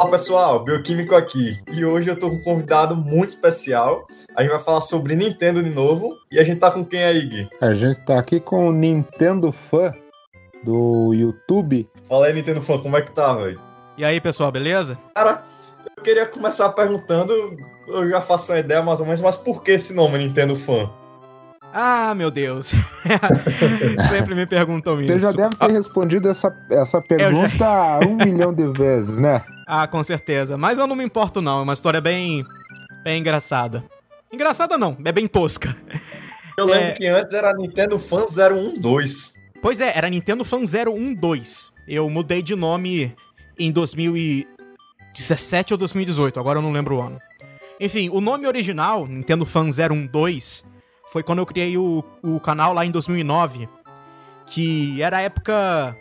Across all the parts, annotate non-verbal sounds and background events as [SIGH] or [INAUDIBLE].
Olá pessoal, Bioquímico aqui. E hoje eu tô com um convidado muito especial. A gente vai falar sobre Nintendo de novo. E a gente tá com quem aí, Gui? A gente tá aqui com o Nintendo Fã do YouTube. Fala aí, Nintendo Fã, como é que tá, velho? E aí, pessoal, beleza? Cara, eu queria começar perguntando, eu já faço uma ideia mais ou menos, mas por que esse nome, Nintendo Fã? Ah, meu Deus. [LAUGHS] Sempre me perguntam isso. Você já deve ter respondido essa, essa pergunta já... um [LAUGHS] milhão de vezes, né? Ah, com certeza. Mas eu não me importo, não. É uma história bem, bem engraçada. Engraçada não, é bem tosca. Eu lembro é... que antes era Nintendo Fan 012. Pois é, era Nintendo Fan 012. Eu mudei de nome em 2017 ou 2018, agora eu não lembro o ano. Enfim, o nome original, Nintendo Fan 012, foi quando eu criei o, o canal lá em 2009, que era a época.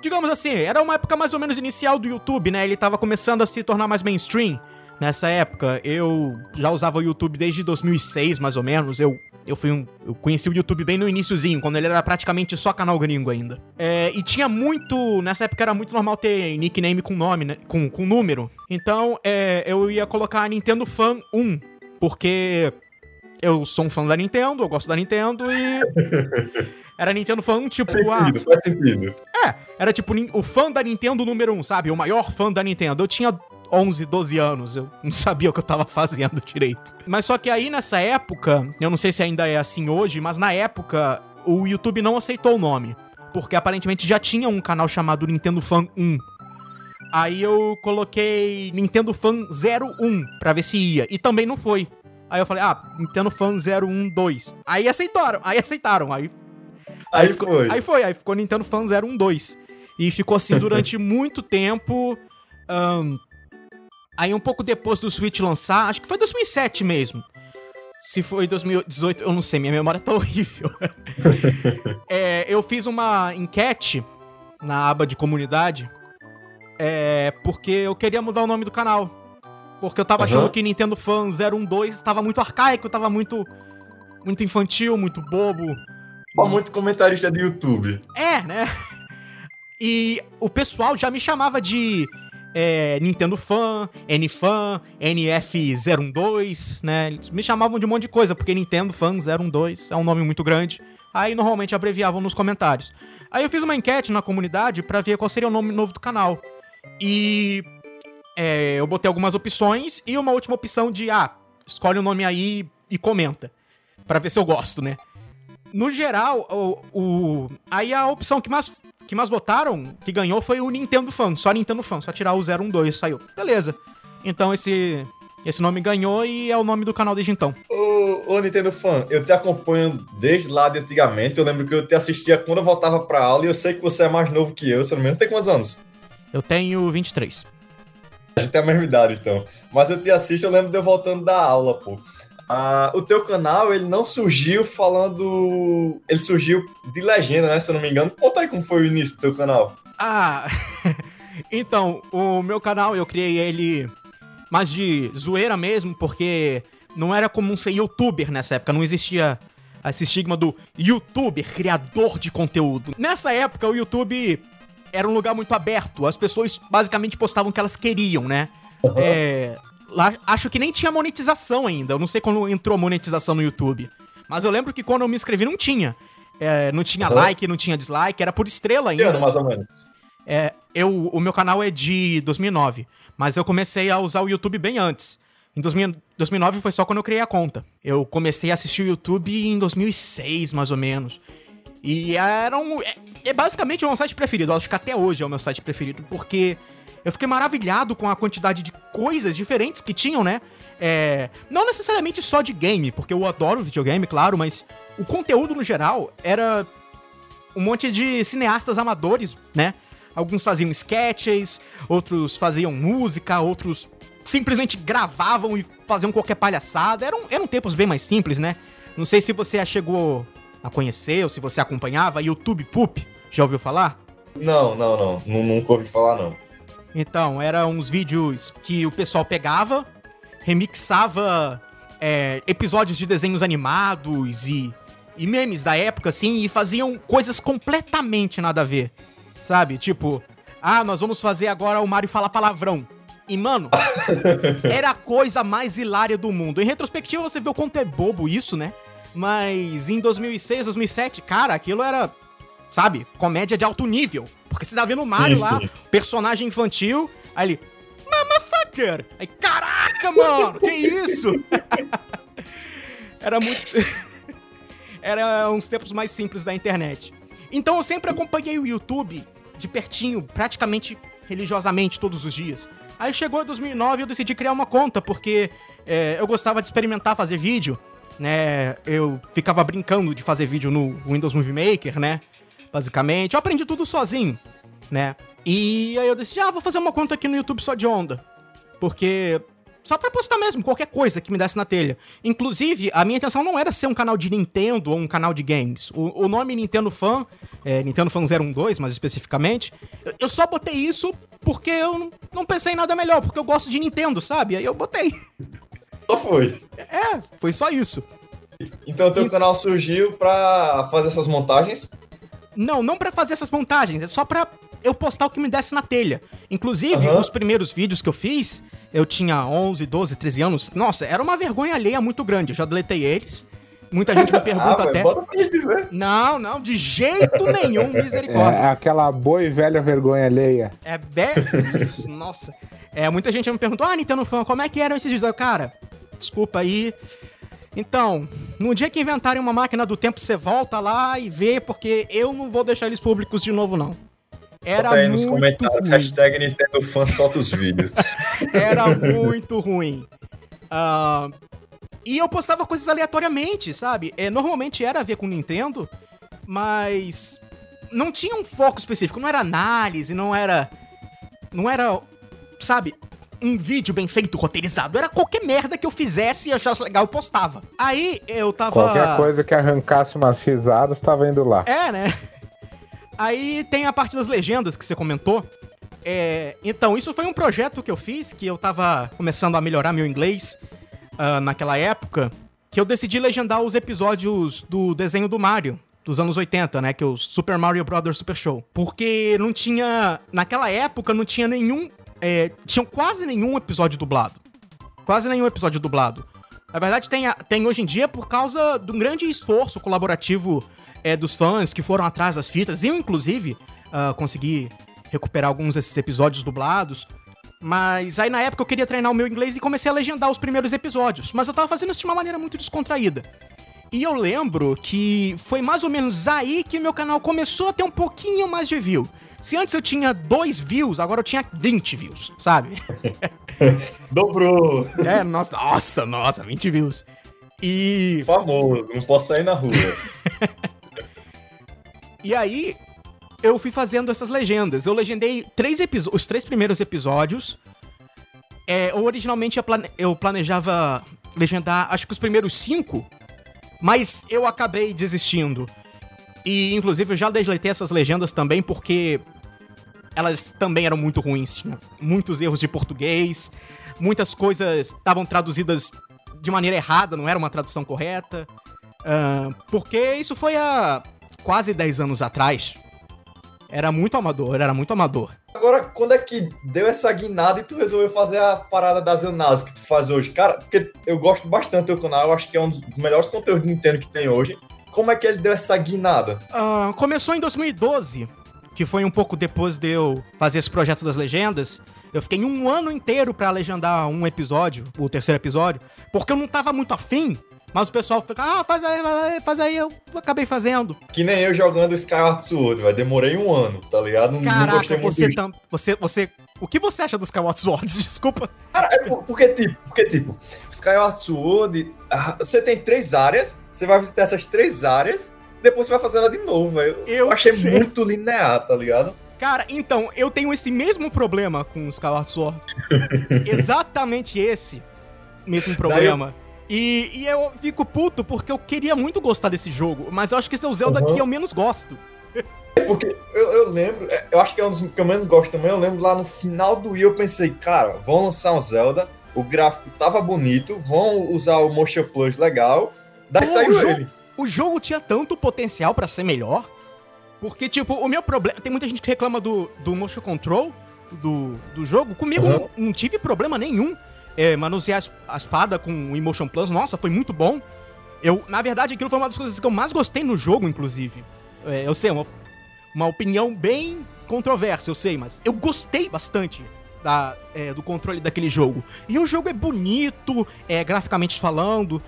Digamos assim, era uma época mais ou menos inicial do YouTube, né? Ele tava começando a se tornar mais mainstream. Nessa época, eu já usava o YouTube desde 2006, mais ou menos. Eu, eu fui um, eu conheci o YouTube bem no iníciozinho, quando ele era praticamente só canal gringo ainda. É, e tinha muito. Nessa época era muito normal ter nickname com nome, né? Com, com número. Então, é, eu ia colocar Nintendo Fan 1, porque eu sou um fã da Nintendo, eu gosto da Nintendo e. [LAUGHS] Era Nintendo fã, tipo. Faz sentido, ah, faz sentido. É, era tipo o fã da Nintendo número 1, um, sabe? O maior fã da Nintendo. Eu tinha 11, 12 anos, eu não sabia o que eu tava fazendo [LAUGHS] direito. Mas só que aí nessa época, eu não sei se ainda é assim hoje, mas na época o YouTube não aceitou o nome. Porque aparentemente já tinha um canal chamado Nintendo Fan 1. Aí eu coloquei Nintendo Fan 01 pra ver se ia. E também não foi. Aí eu falei, ah, Nintendo Fan 012. Aí aceitaram, aí aceitaram, aí. Aí, aí ficou, foi. Aí foi, aí ficou Nintendo Fan 012. E ficou assim [LAUGHS] durante muito tempo. Um, aí um pouco depois do Switch lançar, acho que foi 2007 mesmo. Se foi 2018, eu não sei, minha memória tá [LAUGHS] horrível. [LAUGHS] é, eu fiz uma enquete na aba de comunidade. É, porque eu queria mudar o nome do canal. Porque eu tava uhum. achando que Nintendo Fan 012 estava muito arcaico, tava muito muito infantil, muito bobo. Ó, muito comentarista de YouTube. É, né? [LAUGHS] E o pessoal já me chamava de é, Nintendo Fan, N-Fan, NF012, né? Eles me chamavam de um monte de coisa, porque Nintendo Fan 012 é um nome muito grande. Aí normalmente abreviavam nos comentários. Aí eu fiz uma enquete na comunidade para ver qual seria o nome novo do canal. E é, eu botei algumas opções e uma última opção de, ah, escolhe o um nome aí e comenta. para ver se eu gosto, né? No geral, o, o, aí a opção que mais, que mais votaram, que ganhou, foi o Nintendo Fan. Só Nintendo Fan, só tirar o 012 saiu. Beleza. Então esse, esse nome ganhou e é o nome do canal desde então. Ô, ô, Nintendo Fan, eu te acompanho desde lá de antigamente. Eu lembro que eu te assistia quando eu voltava pra aula e eu sei que você é mais novo que eu, se não me engano. Tem quantos anos? Eu tenho 23. A gente tem a mesma idade, então. Mas eu te assisto, eu lembro de eu voltando da aula, pô. Ah, o teu canal, ele não surgiu falando. Ele surgiu de legenda, né? Se eu não me engano. Conta aí como foi o início do teu canal. Ah, [LAUGHS] então, o meu canal eu criei ele mais de zoeira mesmo, porque não era comum ser youtuber nessa época, não existia esse estigma do youtuber, criador de conteúdo. Nessa época, o YouTube era um lugar muito aberto. As pessoas basicamente postavam o que elas queriam, né? Uhum. É, lá, acho que nem tinha monetização ainda. Eu não sei quando entrou monetização no YouTube. Mas eu lembro que quando eu me inscrevi não tinha. É, não tinha uhum. like, não tinha dislike, era por estrela ainda. ano, mais ou menos? É, eu, o meu canal é de 2009, mas eu comecei a usar o YouTube bem antes. Em 2000, 2009 foi só quando eu criei a conta. Eu comecei a assistir o YouTube em 2006, mais ou menos. E era um. É, é basicamente o meu site preferido. Eu acho que até hoje é o meu site preferido, porque eu fiquei maravilhado com a quantidade de coisas diferentes que tinham, né? É, não necessariamente só de game, porque eu adoro videogame, claro, mas o conteúdo no geral era um monte de cineastas amadores, né? Alguns faziam sketches, outros faziam música, outros simplesmente gravavam e faziam qualquer palhaçada. Eram, eram tempos bem mais simples, né? Não sei se você chegou a conhecer ou se você acompanhava YouTube Poop. Já ouviu falar? Não, não, não. Nunca ouvi falar, não. Então, eram uns vídeos que o pessoal pegava, remixava é, episódios de desenhos animados e, e memes da época, assim, e faziam coisas completamente nada a ver. Sabe? Tipo, ah, nós vamos fazer agora o Mario falar palavrão. E, mano, [LAUGHS] era a coisa mais hilária do mundo. Em retrospectiva, você vê o quanto é bobo isso, né? Mas em 2006, 2007, cara, aquilo era, sabe, comédia de alto nível. Porque você tá vendo o Mario Sim, lá, sim. personagem infantil, aí ele. Motherfucker! Aí, caraca, mano, que isso? [LAUGHS] era muito. [LAUGHS] era uns tempos mais simples da internet. Então eu sempre acompanhei o YouTube de pertinho, praticamente religiosamente todos os dias. Aí chegou 2009 e eu decidi criar uma conta, porque é, eu gostava de experimentar fazer vídeo, né? Eu ficava brincando de fazer vídeo no Windows Movie Maker, né? Basicamente. Eu aprendi tudo sozinho, né? E aí eu decidi, ah, vou fazer uma conta aqui no YouTube só de onda. Porque. Só pra postar mesmo, qualquer coisa que me desse na telha. Inclusive, a minha intenção não era ser um canal de Nintendo ou um canal de games. O, o nome Nintendo Fan, é, Nintendo Fan 012, mais especificamente, eu, eu só botei isso porque eu não, não pensei em nada melhor, porque eu gosto de Nintendo, sabe? Aí eu botei. [LAUGHS] Só foi. É, foi só isso. Então o teu E- canal surgiu pra fazer essas montagens. Não, não pra fazer essas montagens, é só pra eu postar o que me desse na telha. Inclusive, Aham. os primeiros vídeos que eu fiz, eu tinha 11, 12, 13 anos. Nossa, era uma vergonha alheia muito grande. Eu já deletei eles. Muita gente me [LAUGHS] pergunta ah, até. mas bota pra gente ver. Não, não, de jeito nenhum, [LAUGHS] misericórdia. É aquela boa e velha vergonha alheia. É, bem. [LAUGHS] Isso, nossa. É, muita gente me perguntou, ah, Nintendo Fan, como é que eram esses vídeos? Eu, cara, desculpa aí. Então, no dia que inventarem uma máquina do tempo, você volta lá e vê, porque eu não vou deixar eles públicos de novo, não. Era Bota aí nos muito comentários, ruim. hashtag Nintendo Fan solta os vídeos. [LAUGHS] Era muito ruim. Ah, e eu postava coisas aleatoriamente, sabe? É, normalmente era a ver com Nintendo, mas não tinha um foco específico. Não era análise, não era. Não era, sabe? Um vídeo bem feito, roteirizado. Era qualquer merda que eu fizesse e achasse legal, eu postava. Aí eu tava. Qualquer coisa que arrancasse umas risadas, tava indo lá. É, né? [LAUGHS] Aí tem a parte das legendas que você comentou. É, então, isso foi um projeto que eu fiz, que eu tava começando a melhorar meu inglês ah, naquela época, que eu decidi legendar os episódios do desenho do Mario, dos anos 80, né? Que é o Super Mario Bros. Super Show. Porque não tinha. Naquela época não tinha nenhum. É, tinha quase nenhum episódio dublado. Quase nenhum episódio dublado. Na verdade, tem, tem hoje em dia por causa de um grande esforço colaborativo é, dos fãs que foram atrás das fitas. Eu, inclusive, ah, consegui recuperar alguns desses episódios dublados. Mas aí na época eu queria treinar o meu inglês e comecei a legendar os primeiros episódios. Mas eu tava fazendo isso de uma maneira muito descontraída. E eu lembro que foi mais ou menos aí que meu canal começou a ter um pouquinho mais de view. Se antes eu tinha dois views, agora eu tinha 20 views, sabe? [LAUGHS] Dobrou. É, nossa, nossa, nossa, 20 views. E, Famoso, não posso sair na rua. [LAUGHS] e aí, eu fui fazendo essas legendas. Eu legendei três os três primeiros episódios. É, eu originalmente ia plane- eu planejava legendar, acho que os primeiros cinco, mas eu acabei desistindo. E, inclusive, eu já deletei essas legendas também porque elas também eram muito ruins. Tinha muitos erros de português, muitas coisas estavam traduzidas de maneira errada, não era uma tradução correta. Ah, porque isso foi há quase 10 anos atrás. Era muito amador, era muito amador. Agora, quando é que deu essa guinada e tu resolveu fazer a parada das análises que tu faz hoje? Cara, porque eu gosto bastante do teu canal, eu acho que é um dos melhores conteúdos de Nintendo que tem hoje. Como é que ele deu essa guinada? Ah, começou em 2012, que foi um pouco depois de eu fazer esse projeto das legendas. Eu fiquei um ano inteiro pra legendar um episódio, o terceiro episódio, porque eu não tava muito afim, mas o pessoal fica, ah, faz aí, faz aí, eu acabei fazendo. Que nem eu jogando Skyward Sword, velho. Demorei um ano, tá ligado? Não, não Caraca, gostei muito você, tam, você, você, o que você acha dos Skyward Swords? [LAUGHS] Desculpa. Cara, é por- porque tipo, porque tipo, Skyward Sword, ah, você tem três áreas, você vai visitar essas três áreas, depois você vai fazer ela de novo, velho. Eu achei sei. muito linear, tá ligado? Cara, então, eu tenho esse mesmo problema com os Skyward Sword. [LAUGHS] Exatamente esse mesmo problema. E, e eu fico puto porque eu queria muito gostar desse jogo, mas eu acho que esse é o Zelda Uhum. que eu menos gosto. É Porque eu, eu lembro, é, eu acho que é um dos que eu menos gosto também. Eu lembro lá no final do Wii, eu pensei, cara, vão lançar um Zelda, o gráfico tava bonito, vão usar o Motion Plus legal, daí Pô, saiu o jogo- ele. O jogo tinha tanto potencial pra ser melhor, porque, tipo, o meu problema... Tem muita gente que reclama do, do motion control, do, do jogo, comigo Uhum. não, não tive problema nenhum. É, manusear a espada com o Emotion Plus, nossa, foi muito bom. Eu, na verdade, aquilo foi uma das coisas que eu mais gostei no jogo, inclusive. É, eu sei, é uma, uma opinião bem controversa, eu sei, mas eu gostei bastante da, é, do controle daquele jogo. E o jogo é bonito, é, graficamente falando,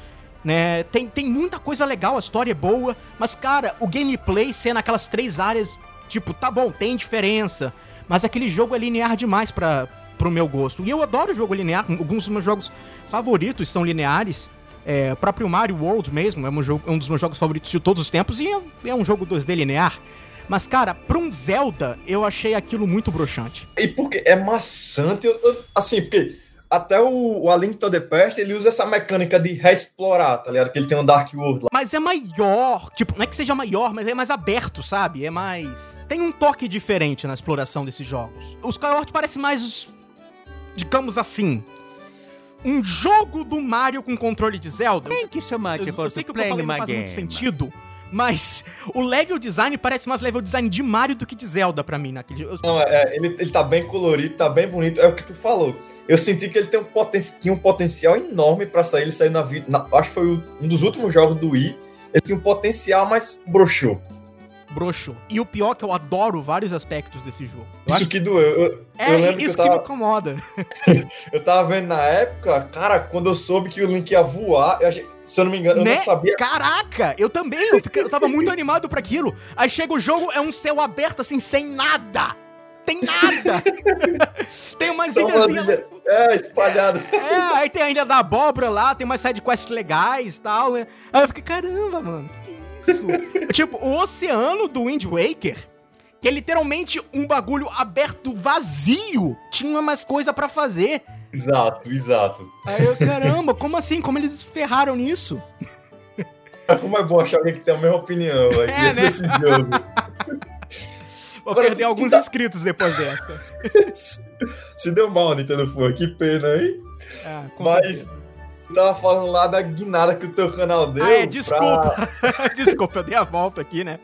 né? Tem, tem muita coisa legal, a história é boa, mas, cara, o gameplay sendo aquelas três áreas, tipo, tá bom, tem diferença, mas aquele jogo é linear demais pra, pro meu gosto. E eu adoro jogo linear, [LAUGHS] alguns dos meus jogos favoritos são lineares. É, o próprio Mario World mesmo é um, jogo, é um dos meus jogos favoritos de todos os tempos e é, é um jogo 2D linear. Mas, cara, pra um Zelda, eu achei aquilo muito broxante. E porque é maçante, eu- eu- assim, porque até o, o A Link to the Past, ele usa essa mecânica de reexplorar, tá ligado? Que ele tem um Dark World lá. Mas é maior. Tipo, não é que seja maior, mas é mais aberto, sabe? É mais. Tem um toque diferente na exploração desses jogos. O Skyward parece mais. Digamos assim. Um jogo do Mario com controle de Zelda. Thank you so much Eu, for eu sei que o que eu falei não faz muito game. sentido. Mas o level design parece mais level design de Mario do que de Zelda pra mim naquele jogo. Não, é, ele, ele tá bem colorido, tá bem bonito, é o que tu falou. Eu senti que ele tem um poten tinha um potencial enorme pra sair, ele saiu na vida, acho que foi um dos últimos jogos do Wii, ele tinha um potencial, mas broxou. Broxo. E o pior é que eu adoro vários aspectos desse jogo. Eu Isso que doeu. Eu, É, eu lembro que isso eu que me tava, incomoda. [LAUGHS] eu tava vendo na época, cara, quando eu soube que o Link ia voar, eu achei- se eu não me engano, eu Né? não sabia. Caraca, eu também, eu, fiquei- eu tava muito animado pra aquilo. Aí chega o jogo, é um céu aberto assim, sem nada. Tem nada. [LAUGHS] tem umas ilhazinhas. ilha- É, espalhado. É, aí tem a ilha da abóbora lá, tem umas sidequests legais e tal, né? Aí eu fiquei, caramba, mano, que isso? [LAUGHS] tipo, o oceano do Wind Waker, que é literalmente um bagulho aberto vazio, tinha mais coisa pra fazer. Exato, exato. Aí eu, caramba, como assim? Como eles ferraram nisso? Como é bom achar alguém que tem a mesma opinião [LAUGHS] aqui É, né? desse jogo. Vou Agora, perder alguns tá- inscritos depois dessa. [LAUGHS] Se deu mal, Nintendo foi, que pena, hein? Ah, Mas certeza. Tu tava falando lá da guinada que o teu canal deu. Ah, é, pra- desculpa. [LAUGHS] desculpa, eu dei a volta aqui, né?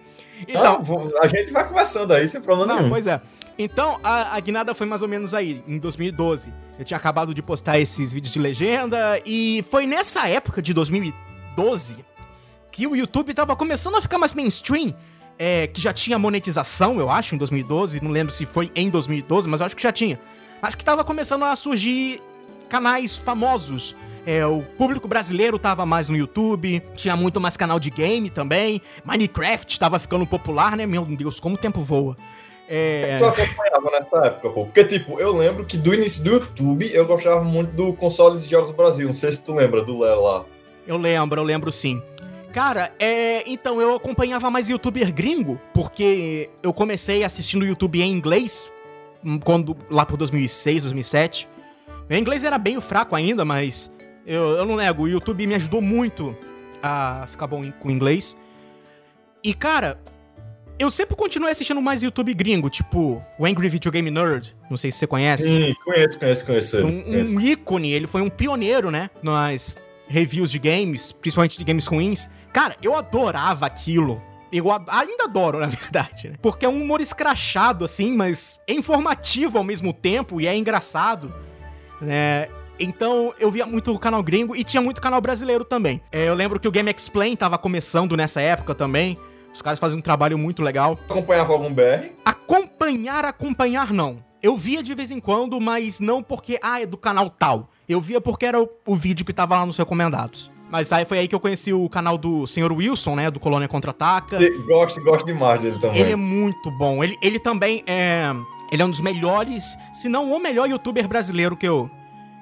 Não, Então, vou- a gente vai conversando aí, sem problema não, nenhum. pois é. Então, a, a guinada foi mais ou menos aí, em 2012. Eu tinha acabado de postar esses vídeos de legenda e foi nessa época de 2012 que o YouTube tava começando a ficar mais mainstream. é, que já tinha monetização, eu acho, em 2012. Não lembro se foi em 2012, mas eu acho que já tinha. Mas que tava começando a surgir canais famosos. É, o público brasileiro tava mais no YouTube, tinha muito mais canal de game também. Minecraft tava ficando popular, né? Meu Deus, como o tempo voa. É, Tu acompanhava nessa época, pô. Porque, tipo, eu lembro que do início do YouTube eu gostava muito do Consoles de Jogos Brasil. Não sei se tu lembra do Léo lá. eu lembro, eu lembro sim. Cara, é. Então, eu acompanhava mais youtuber gringo, porque eu comecei assistindo YouTube em inglês, hum, quando lá por 2006, 2007. Meu inglês era bem fraco ainda, mas eu, eu não nego, o YouTube me ajudou muito a ficar bom com inglês. E, cara, eu sempre continuei assistindo mais YouTube gringo, tipo o Angry Video Game Nerd, não sei se você conhece. Sim, conheço, conheço, conheço. ele, um, conheço. um ícone, ele foi um pioneiro, né? Nas reviews de games, principalmente de games ruins. Cara, eu adorava aquilo. Eu ainda adoro, [LAUGHS] na verdade, né? Porque é um humor escrachado, assim, mas é informativo ao mesmo tempo e é engraçado, né? Então eu via muito o canal gringo e tinha muito canal brasileiro também. É, eu lembro que o Game Explain tava começando nessa época também. Os caras faziam um trabalho muito legal. Acompanhava algum BR? Acompanhar, acompanhar, não. Eu via de vez em quando, mas não porque, ah, é do canal tal. Eu via porque era o, o vídeo que tava lá nos recomendados. Mas aí foi aí que eu conheci o canal do Sr. Wilson, né? Do Colônia Contra-Ataca. Gosto, gosto demais dele também. Ele é muito bom. Ele, ele também é. Ele é um dos melhores, se não o melhor youtuber brasileiro que eu,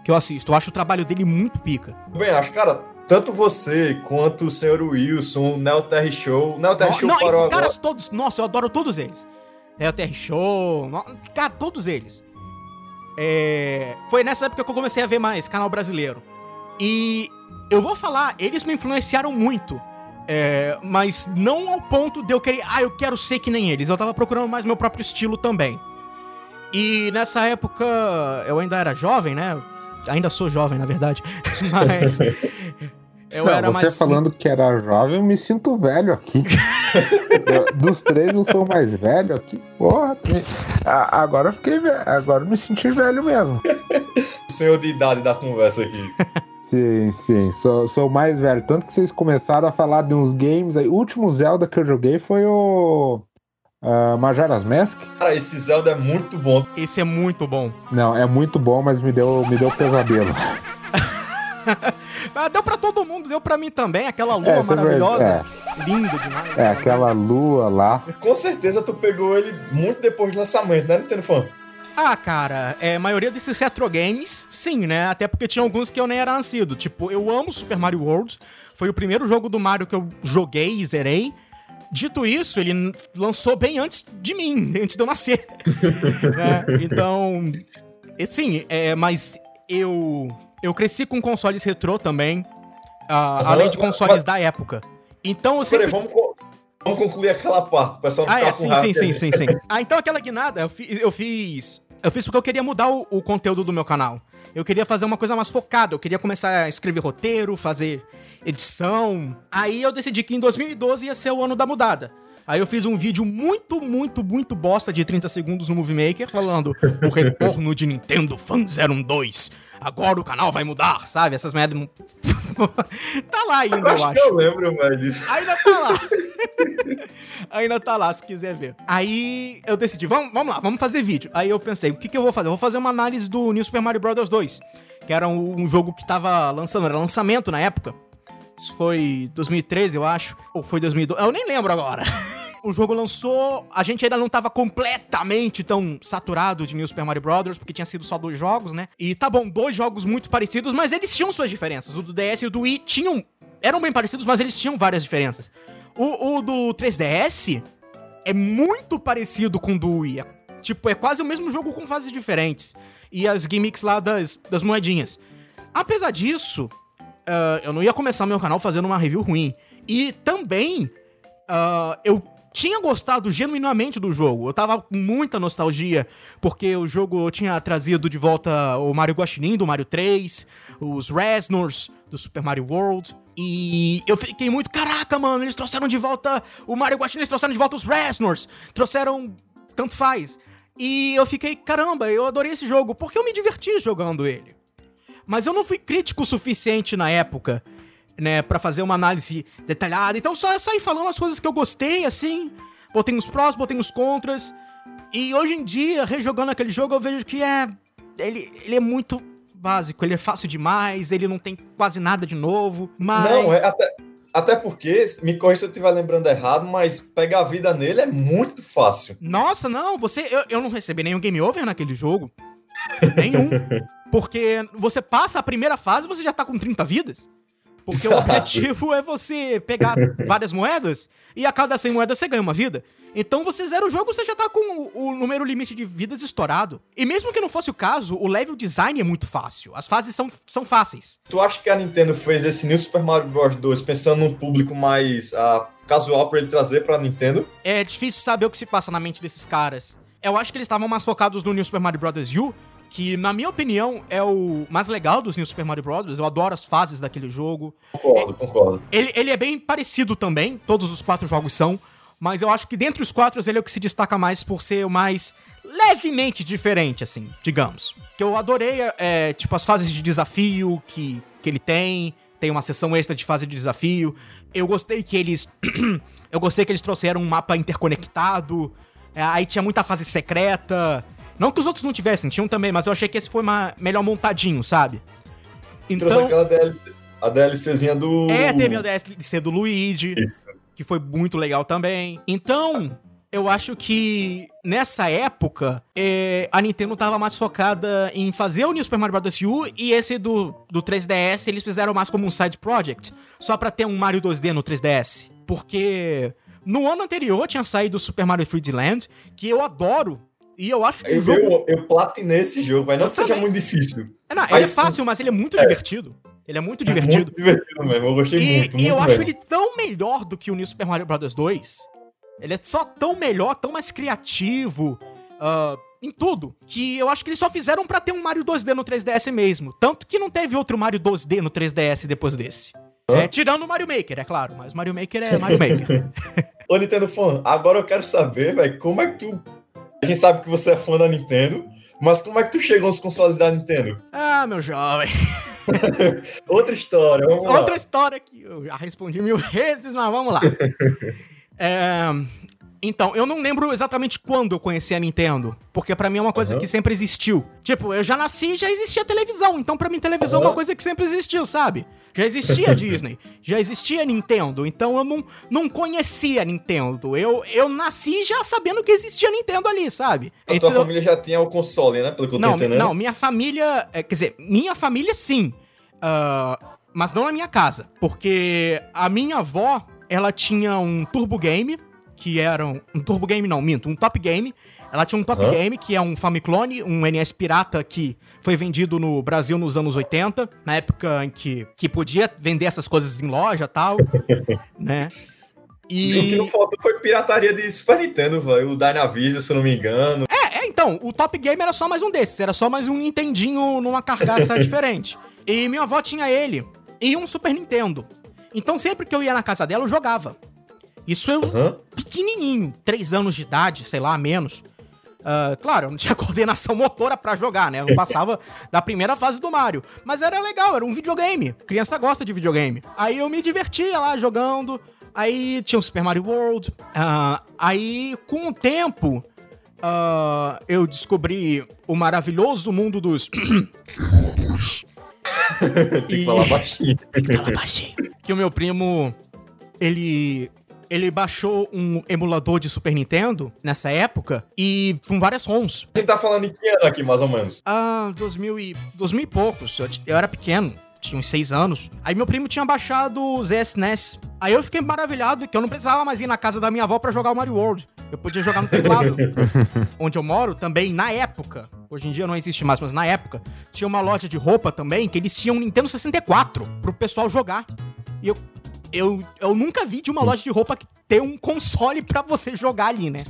que eu assisto. Eu acho o trabalho dele muito pica. Bem, acho, cara, tanto você quanto o Sr. Wilson, o Neo Terry Show. O Neo Terry Show não, parou esses agora. caras todos, nossa, eu adoro todos eles. É o TR Show, no- cara, todos eles. É, foi nessa época que eu comecei a ver mais canal brasileiro. E eu vou falar, eles me influenciaram muito. É, mas não ao ponto de eu querer, ah, eu quero ser que nem eles. Eu tava procurando mais meu próprio estilo também. E nessa época eu ainda era jovem, né? Ainda sou jovem, na verdade. [LAUGHS] Mas eu Não, era você mais falando que era jovem, eu me sinto velho aqui. [LAUGHS] Eu, dos três, eu sou o mais velho aqui. Porra, me- a- agora eu fiquei velho. Agora eu me senti velho mesmo. O [LAUGHS] senhor de idade da conversa aqui. Sim, sim, sou, sou o mais velho. Tanto que vocês começaram a falar de uns games aí. O último Zelda que eu joguei foi o. ah, Majora's Mask. Cara, esse Zelda é muito bom. Esse é muito bom. Não, é muito bom, mas me deu, me deu pesadelo. [LAUGHS] Ah, deu pra todo mundo, deu pra mim também. Aquela lua É, é maravilhosa. verdade. Linda demais. É, aquela lua lá. Com certeza tu pegou ele muito depois do lançamento, né, Nintendo Fan? Ah, cara, é, a maioria desses retro games, sim, né? Até porque tinha alguns que eu nem era nascido. Tipo, eu amo Super Mario World. Foi o primeiro jogo do Mario que eu joguei e zerei. Dito isso, ele lançou bem antes de mim, [LAUGHS] antes de eu nascer. [LAUGHS] né? Então, sim, é, mas eu eu cresci com consoles retrô também, ah, Aham, além de mas- consoles da época. Então eu Peraí, sempre vamos, co- vamos concluir aquela parte. O pessoal ah, ficar é, sim, sim, sim, sim, [LAUGHS] sim. Ah, então aquela guinada eu, fi- eu fiz. Eu fiz porque eu queria mudar o, o conteúdo do meu canal. Eu queria fazer uma coisa mais focada. Eu queria começar a escrever roteiro, fazer edição. Aí eu decidi que em 2012 ia ser o ano da mudada. Aí eu fiz um vídeo muito, muito, muito bosta de 30 segundos no Movie Maker falando o retorno de Nintendo Fan 012. Agora o canal vai mudar, sabe? Essas merdas. [LAUGHS] tá lá ainda, Eu eu acho acho. que eu lembro, velho, disso. Ainda tá lá. [LAUGHS] Ainda tá lá, se quiser ver. Aí eu decidi, vamos, vamos lá, vamos fazer vídeo. Aí eu pensei, o que, que eu vou fazer? Eu vou fazer uma análise do New Super Mario Bros. 2, que era um, um jogo que tava lançando, era lançamento na época. Isso foi 2013, eu acho. Ou foi 2012, eu nem lembro agora. [LAUGHS] O jogo lançou, a gente ainda não tava completamente tão saturado de New Super Mario Bros., porque tinha sido só dois jogos, né? E tá bom, dois jogos muito parecidos, mas eles tinham suas diferenças. O do DS e o do Wii tinham. eram bem parecidos, mas eles tinham várias diferenças. O, o do 3DS é muito parecido com o do Wii. É, tipo, é quase o mesmo jogo com fases diferentes. E as gimmicks lá das, das moedinhas. Apesar disso, ah, eu não ia começar meu canal fazendo uma review ruim. E também, ah, eu tinha gostado genuinamente do jogo. Eu tava com muita nostalgia, porque o jogo tinha trazido de volta o Mario Guaxinim do Mario 3, os Reznors do Super Mario World. E eu fiquei muito, caraca, mano, eles trouxeram de volta o Mario Guaxinim, eles trouxeram de volta os Reznors, trouxeram tanto faz. E eu fiquei, caramba, eu adorei esse jogo, porque eu me diverti jogando ele. Mas eu não fui crítico o suficiente na época, né, Pra fazer uma análise detalhada. Então só saí falando as coisas que eu gostei, assim. Botei os prós, botei os contras. E hoje em dia, rejogando aquele jogo, eu vejo que é. Ele, ele é muito básico, ele é fácil demais, ele não tem quase nada de novo. Mas. Não, é até, até porque, me corrija se eu estiver lembrando errado, mas pegar a vida nele é muito fácil. Nossa, não, você. Eu, eu não recebi nenhum game over naquele jogo. Nenhum. [LAUGHS] Porque você passa a primeira fase e você já tá com 30 vidas. Porque o Exato. objetivo é você pegar [LAUGHS] várias moedas e a cada 100 moedas você ganha uma vida. Então você zera o jogo, você já tá com o, o número limite de vidas estourado. E mesmo que não fosse o caso, o level design é muito fácil. As fases são, são fáceis. Tu acha que a Nintendo fez esse New Super Mario Bros. 2 pensando num público mais ah, casual pra ele trazer pra Nintendo? É difícil saber o que se passa na mente desses caras. Eu acho que eles estavam mais focados no New Super Mario Bros. U, que, na minha opinião, é o mais legal dos New Super Mario Bros. Eu adoro as fases daquele jogo. Concordo, concordo. Ele, ele é bem parecido também, todos os quatro jogos são, mas eu acho que dentre os quatro ele é o que se destaca mais por ser o mais levemente diferente, assim, digamos. Que eu adorei, é, tipo, as fases de desafio que, que ele tem, tem uma sessão extra de fase de desafio. Eu gostei que eles. [CLEARS THROAT] eu gostei que eles trouxeram um mapa interconectado. é, aí tinha muita fase secreta. Não que os outros não tivessem, tinham também, mas eu achei que esse foi ma- melhor montadinho, sabe? Trouxe Então. aquela DLC, a DLCzinha do. É, teve a DLC do Luigi Isso. que foi muito legal também. Então, eu acho que nessa época, é, a Nintendo tava mais focada em fazer o New Super Mario Bros. U e esse do, do 3DS eles fizeram mais como um side project, só pra ter um Mario 2D no 3DS. Porque no ano anterior tinha saído o Super Mario 3D Land, que eu adoro. E eu acho que o Eu, jogo. eu, eu platinei esse jogo, mas não Eu que seja também. muito difícil. É, não, ele é fácil, mas ele é muito divertido. Ele é muito divertido. Muito divertido mesmo, eu gostei E, muito, e eu muito acho mesmo. ele tão melhor do que o New Super Mario Bros. 2. Ele é só tão melhor, tão mais criativo, ah, em tudo, que eu acho que eles só fizeram pra ter um Mario 2D no 3DS mesmo. Tanto que não teve outro Mario 2D no 3DS depois desse. Hã? É, tirando o Mario Maker, é claro, mas Mario Maker é Mario Maker. [LAUGHS] Ô, Nintendo fã, agora eu quero saber, velho, como é que tu. A gente sabe que você é fã da Nintendo, mas como é que tu chegou nos consoles da Nintendo? Ah, meu jovem. [LAUGHS] Outra história, vamos lá. Outra história que eu já respondi mil [LAUGHS] vezes, mas vamos lá. [LAUGHS] É, então, eu não lembro exatamente quando eu conheci a Nintendo, porque pra mim é uma coisa Aham. que sempre existiu. Tipo, eu já nasci e já existia televisão, então pra mim televisão é Aham. uma coisa que sempre existiu, sabe? Já existia [LAUGHS] Disney, já existia Nintendo, então eu não, não conhecia Nintendo. Eu, eu nasci já sabendo que existia Nintendo ali, sabe? A tua Então- família já tinha o console, né? Pelo que eu tô não, entendendo. não, minha família. é, quer dizer, minha família sim. ah, mas não na minha casa. Porque a minha avó, ela tinha um Turbo Game, que era um. Um Turbo Game, não, minto, um Top Game. Ela tinha um Top Hã? Game, que é um Famiclone, um NS pirata que foi vendido no Brasil nos anos 80, na época em que, que podia vender essas coisas em loja e tal, [LAUGHS] né? E... O que não faltou foi pirataria de Super Nintendo, velho. O Dynavision, se eu não me engano. É, é, então, o Top Game era só mais um desses, era só mais um Nintendinho numa cargaça [LAUGHS] diferente. E minha avó tinha ele e um Super Nintendo. Então sempre que eu ia na casa dela, eu jogava. Isso eu Aham. pequenininho, 3 anos de idade, sei lá, menos. Ah, claro, eu não tinha [LAUGHS] coordenação motora pra jogar, né? Eu não passava [LAUGHS] da primeira fase do Mario. Mas era legal, era um videogame. Criança gosta de videogame. Aí eu me divertia lá jogando. Aí tinha o Super Mario World. Ah, aí, com o tempo, ah, eu descobri o maravilhoso mundo dos. [COUGHS] Tem que falar baixinho. Fala baixinho. Que o meu primo, ele. Ele baixou um emulador de Super Nintendo nessa época e com várias ROMs. A gente tá falando em que ano aqui, mais ou menos? Ah, 2000 e, 2000 e poucos. Eu, eu era pequeno, tinha uns 6 anos. Aí meu primo tinha baixado o ZSNES. Aí eu fiquei maravilhado que eu não precisava mais ir na casa da minha avó pra jogar o Mario World. Eu podia jogar no teclado. [LAUGHS] Onde eu moro também, na época, hoje em dia não existe mais, mas na época, tinha uma loja de roupa também que eles tinham um Nintendo 64 pro pessoal jogar. E eu, eu, eu nunca vi de uma loja de roupa que ter um console pra você jogar ali, né?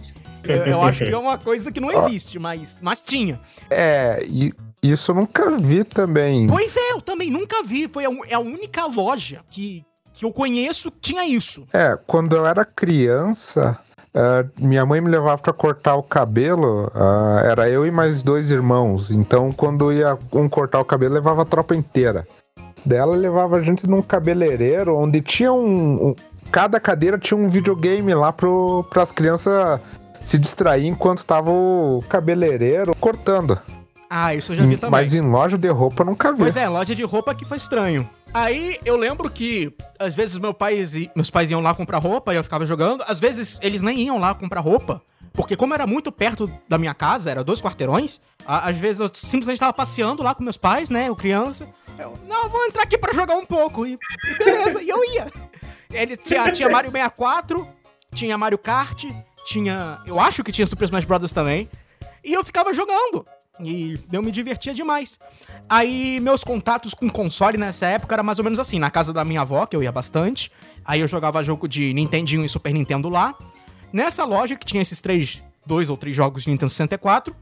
Eu, eu acho que é uma coisa que não existe, mas, mas tinha. É, e isso eu nunca vi também. Pois é, eu também nunca vi. Foi a, é a única loja que, que eu conheço que tinha isso. É, quando eu era criança, ah, minha mãe me levava pra cortar o cabelo, ah, era eu e mais dois irmãos. Então, quando ia um cortar o cabelo, levava a tropa inteira. Dela levava a gente num cabeleireiro onde tinha um. um- cada cadeira tinha um videogame lá pro, pras crianças se distrair enquanto tava o cabeleireiro cortando. Ah, isso eu já vi também. Mas em loja de roupa nunca vi. Pois é, loja de roupa que foi estranho. Aí eu lembro que às vezes meu pai, meus pais iam lá comprar roupa e eu ficava jogando. Às vezes eles nem iam lá comprar roupa. Porque como era muito perto da minha casa, era dois quarteirões, a- às vezes eu simplesmente tava passeando lá com meus pais, né, eu criança. Eu, não, eu vou entrar aqui pra jogar um pouco. E, e beleza, e eu ia. Ele tinha, tinha Mario 64, tinha Mario Kart, tinha... Eu acho que tinha Super Smash Bros. também. E eu ficava jogando. E eu me divertia demais. Aí meus contatos com console nessa época era mais ou menos assim, na casa da minha avó, que eu ia bastante. Aí eu jogava jogo de Nintendinho e Super Nintendo lá. Nessa loja que tinha esses três, dois ou três jogos de Nintendo 64.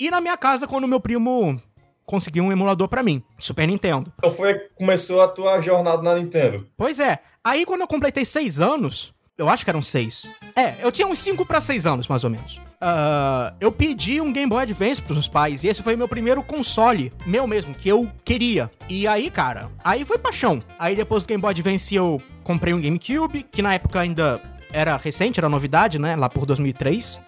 E na minha casa quando meu primo conseguiu um emulador pra mim, Super Nintendo. Então foi começou a tua jornada na Nintendo. Pois é. Aí quando eu completei seis anos, eu acho que eram seis. É, eu tinha uns cinco pra seis anos, mais ou menos. Ah, eu pedi um Game Boy Advance pros meus pais, e esse foi meu primeiro console, meu mesmo, que eu queria. E aí, cara, aí foi paixão. Aí depois do Game Boy Advance eu comprei um GameCube, que na época ainda era recente, era novidade, né? Lá por 2003,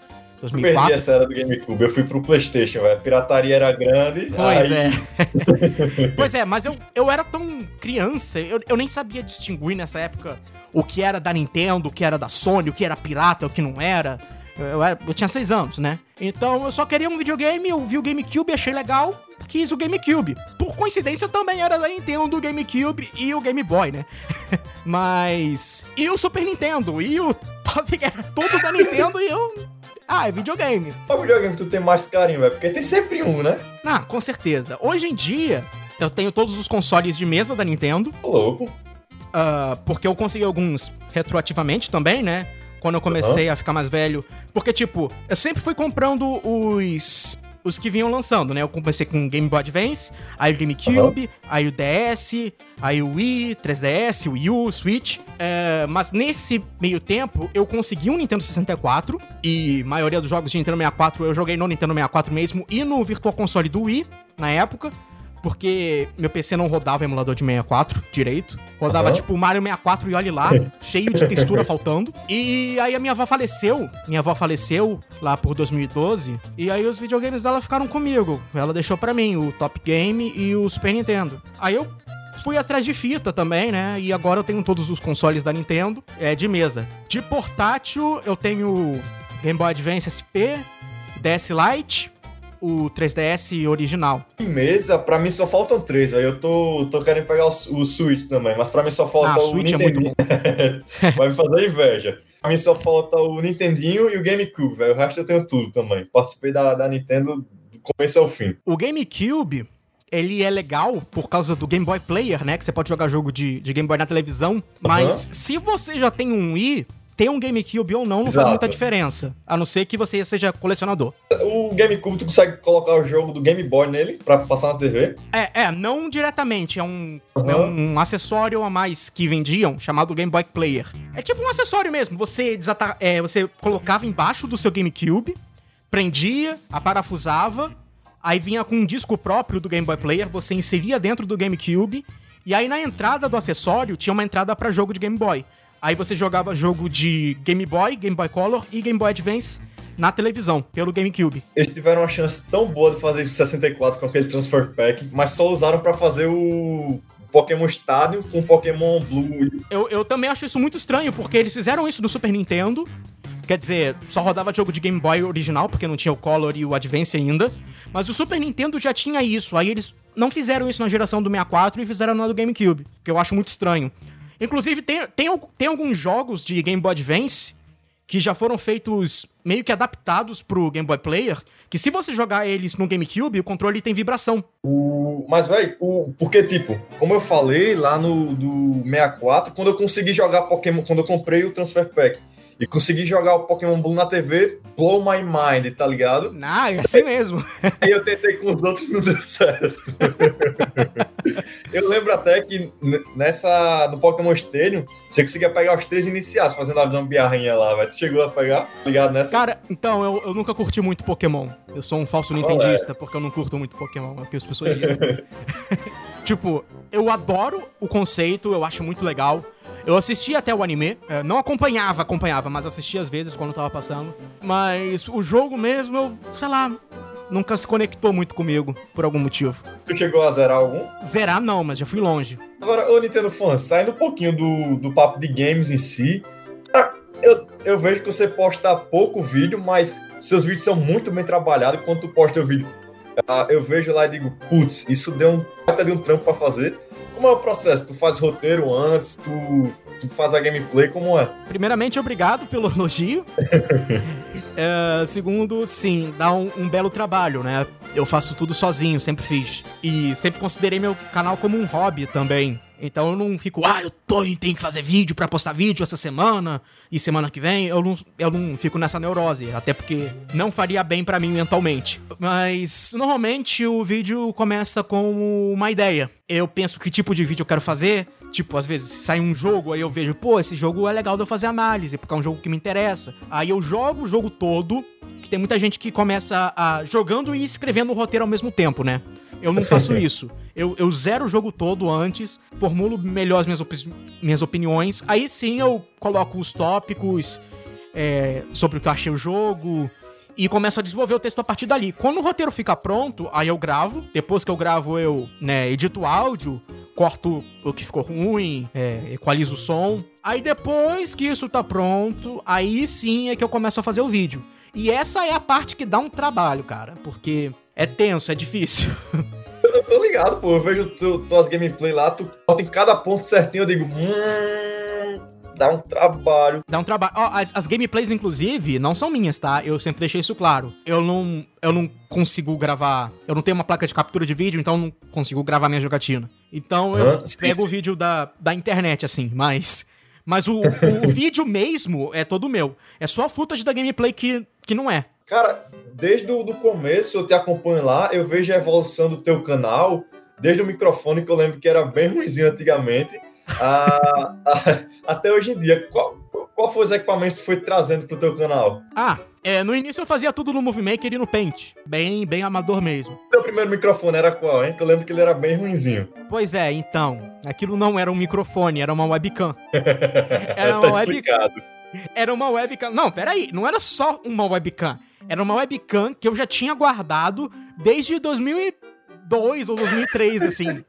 Eu perdi 2004. essa era do GameCube. Eu fui pro PlayStation. A pirataria era grande. Pois aí... é. [LAUGHS] pois é, mas eu, eu era tão criança, eu, eu nem sabia distinguir nessa época o que era da Nintendo, o que era da Sony, o que era pirata, o que não era. Eu, eu era- eu tinha seis anos, né? Então eu só queria um videogame, eu vi o GameCube, achei legal, quis o GameCube. Por coincidência também era da Nintendo, o GameCube e o Game Boy, né? [LAUGHS] mas. E o Super Nintendo, e o Top era tudo da Nintendo e eu. Ah, é videogame. Qual videogame que tu tem mais carinho, velho? Porque tem sempre um, né? Ah, com certeza. Hoje em dia, eu tenho todos os consoles de mesa da Nintendo, Ô, louco. ah, porque eu consegui alguns retroativamente também, né? Quando eu comecei a ficar mais velho. Porque, tipo, eu sempre fui comprando os. Os que vinham lançando, né? Eu comecei com o Game Boy Advance, aí o GameCube, uhum. aí o DS, aí o Wii, 3DS, o Wii U, Switch. É, mas nesse meio tempo, eu consegui um Nintendo 64 e a maioria dos jogos de Nintendo 64 eu joguei no Nintendo 64 mesmo e no Virtual Console do Wii, na época porque meu PC não rodava emulador de 64 direito. Rodava uhum. tipo Mario 64 e olhe lá, [LAUGHS] cheio de textura faltando. E aí a minha avó faleceu. Minha avó faleceu lá por 2012. E aí os videogames dela ficaram comigo. Ela deixou para mim o Top Game e o Super Nintendo. Aí eu fui atrás de fita também, né? E agora eu tenho todos os consoles da Nintendo, é de mesa. De portátil, eu tenho Game Boy Advance SP, DS Lite, o 3DS original. Em mesa, pra mim só faltam três, aí eu tô, tô querendo pegar o, o Switch também, mas pra mim só falta ah, o Switch Nintendo. é muito bom. [LAUGHS] Vai me fazer inveja. Pra mim só falta o Nintendinho e o GameCube, velho. O resto eu tenho tudo também. Participei da, da Nintendo do começo ao fim. O GameCube, ele é legal por causa do Game Boy Player, né? Que você pode jogar jogo de, de Game Boy na televisão. Mas se você já tem um Wii, ter um GameCube ou não não Exato. faz muita diferença. A não ser que você seja colecionador. O GameCube, tu consegue colocar o jogo do Game Boy nele pra passar na TV? É, é, não diretamente. É um, uhum. é um acessório a mais que vendiam, chamado Game Boy Player. É tipo um acessório mesmo. Você, desata é, você colocava embaixo do seu GameCube, prendia, aparafusava, aí vinha com um disco próprio do Game Boy Player, você inseria dentro do GameCube, e aí na entrada do acessório tinha uma entrada para jogo de Game Boy. Aí você jogava jogo de Game Boy, Game Boy Color e Game Boy Advance na televisão, pelo GameCube. Eles tiveram uma chance tão boa de fazer isso em 64 com aquele Transfer Pack, mas só usaram para fazer o Pokémon Stadium com Pokémon Blue. Eu, eu também acho isso muito estranho, porque eles fizeram isso no Super Nintendo. Quer dizer, só rodava jogo de Game Boy original, porque não tinha o Color e o Advance ainda. Mas o Super Nintendo já tinha isso. Aí eles não fizeram isso na geração do 64 e fizeram na do GameCube, que eu acho muito estranho. Inclusive, tem, tem, tem alguns jogos de Game Boy Advance que já foram feitos meio que adaptados pro Game Boy Player, que se você jogar eles no GameCube, o controle tem vibração. O... Mas, velho, o... porque, tipo, como eu falei lá no do 64, quando eu consegui jogar Pokémon, quando eu comprei o Transfer Pack, e consegui jogar o Pokémon Blue na TV, blow my mind, tá ligado? Ah, é assim mesmo. e eu tentei com os outros não deu certo. eu lembro até que nessa, no Pokémon Stadium, você conseguia pegar os três iniciados fazendo a gambiarrinha lá, velho. Tu chegou a pegar? Ligado nessa? Cara, então, eu, eu nunca curti muito Pokémon. Eu sou um falso nintendista, é? porque eu não curto muito Pokémon, é o que as pessoas dizem. [LAUGHS] tipo, eu adoro o conceito, eu acho muito legal. Eu assistia até o anime, é, não acompanhava, acompanhava, mas assistia às vezes quando tava passando. Mas o jogo mesmo, eu, sei lá, nunca se conectou muito comigo, por algum motivo. Tu chegou a zerar algum? Zerar não, mas já fui longe. Agora, ô Nintendo Fan, saindo um pouquinho do, do papo de games em si, ah, eu, eu vejo que você posta pouco vídeo, mas seus vídeos são muito bem trabalhados. Quando tu posta o vídeo, ah, eu vejo lá e digo, putz, isso deu um até de um trampo para fazer. Como é o processo? Tu faz roteiro antes, tu, tu faz a gameplay, como é? Primeiramente, obrigado pelo elogio. [LAUGHS] é, segundo, sim, dá um, um, belo trabalho, né? Eu faço tudo sozinho, sempre fiz. E sempre considerei meu canal como um hobby também. Então eu não fico, ah, eu tô, tenho que fazer vídeo para postar vídeo essa semana e semana que vem. Eu não, eu não fico nessa neurose, até porque não faria bem para mim mentalmente. Mas normalmente o vídeo começa com uma ideia. Eu penso que tipo de vídeo eu quero fazer. Tipo, às vezes sai um jogo, aí eu vejo, pô, esse jogo é legal de eu fazer análise, porque é um jogo que me interessa. Aí eu jogo o jogo todo, que tem muita gente que começa a jogando e escrevendo o roteiro ao mesmo tempo, né? Eu não faço [LAUGHS] isso. Eu, eu zero o jogo todo antes, formulo melhor as minhas, opi minhas opiniões. Aí sim eu coloco os tópicos é, sobre o que eu achei o jogo e começo a desenvolver o texto a partir dali. Quando o roteiro fica pronto, aí eu gravo. Depois que eu gravo, eu né, edito o áudio, corto o que ficou ruim, é, equalizo o som. Aí depois que isso tá pronto, aí sim é que eu começo a fazer o vídeo. E essa é a parte que dá um trabalho, cara, porque é tenso, é difícil. [LAUGHS] Eu tô ligado, pô. Eu vejo tu, tuas gameplay lá, tu bota em cada ponto certinho, eu digo, hum, dá um trabalho. Dá um trabalho. Ó, as, as, gameplays, inclusive, não são minhas, tá? Eu sempre deixei isso claro. Eu não, eu não consigo gravar. Eu não tenho uma placa de captura de vídeo, então eu não consigo gravar minha jogatina. Então eu ah, pego sim. o vídeo da, da internet, assim, mas. Mas o, o [LAUGHS] vídeo mesmo é todo meu. É só footage da gameplay que, que não é. Cara, desde o do começo eu te acompanho lá, eu vejo a evolução do teu canal, desde o microfone que eu lembro que era bem ruimzinho antigamente, a, [LAUGHS] a, até hoje em dia. Qual, qual foi os equipamentos que foi trazendo pro teu canal? Ah, é, no início eu fazia tudo no Movie Maker e no Paint. Bem, bem amador mesmo. Teu primeiro microfone era qual, hein? Que eu lembro que ele era bem ruinzinho. Pois é, então. Aquilo não era um microfone, era uma webcam. [LAUGHS] Era tá uma webcam. Era uma webcam. Não, peraí, não era só uma webcam. Era uma webcam que eu já tinha guardado desde 2002 ou 2003, assim.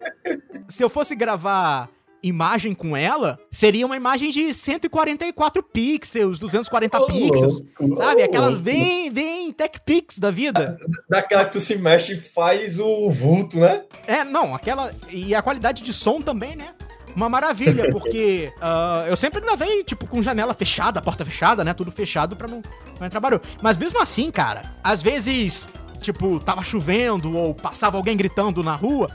Se eu fosse gravar imagem com ela, seria uma imagem de 144 pixels, 240 Ô, pixels. louco, Sabe? Aquelas bem, bem tech pix da vida. Daquela que tu se mexe e faz o vulto, né? É, não, aquela. E a qualidade de som também, né? Uma maravilha, porque [LAUGHS] ah, eu sempre gravei, tipo, com janela fechada, porta fechada, né? Tudo fechado pra não, não entrar barulho. Mas mesmo assim, cara, às vezes, tipo, tava chovendo ou passava alguém gritando na rua,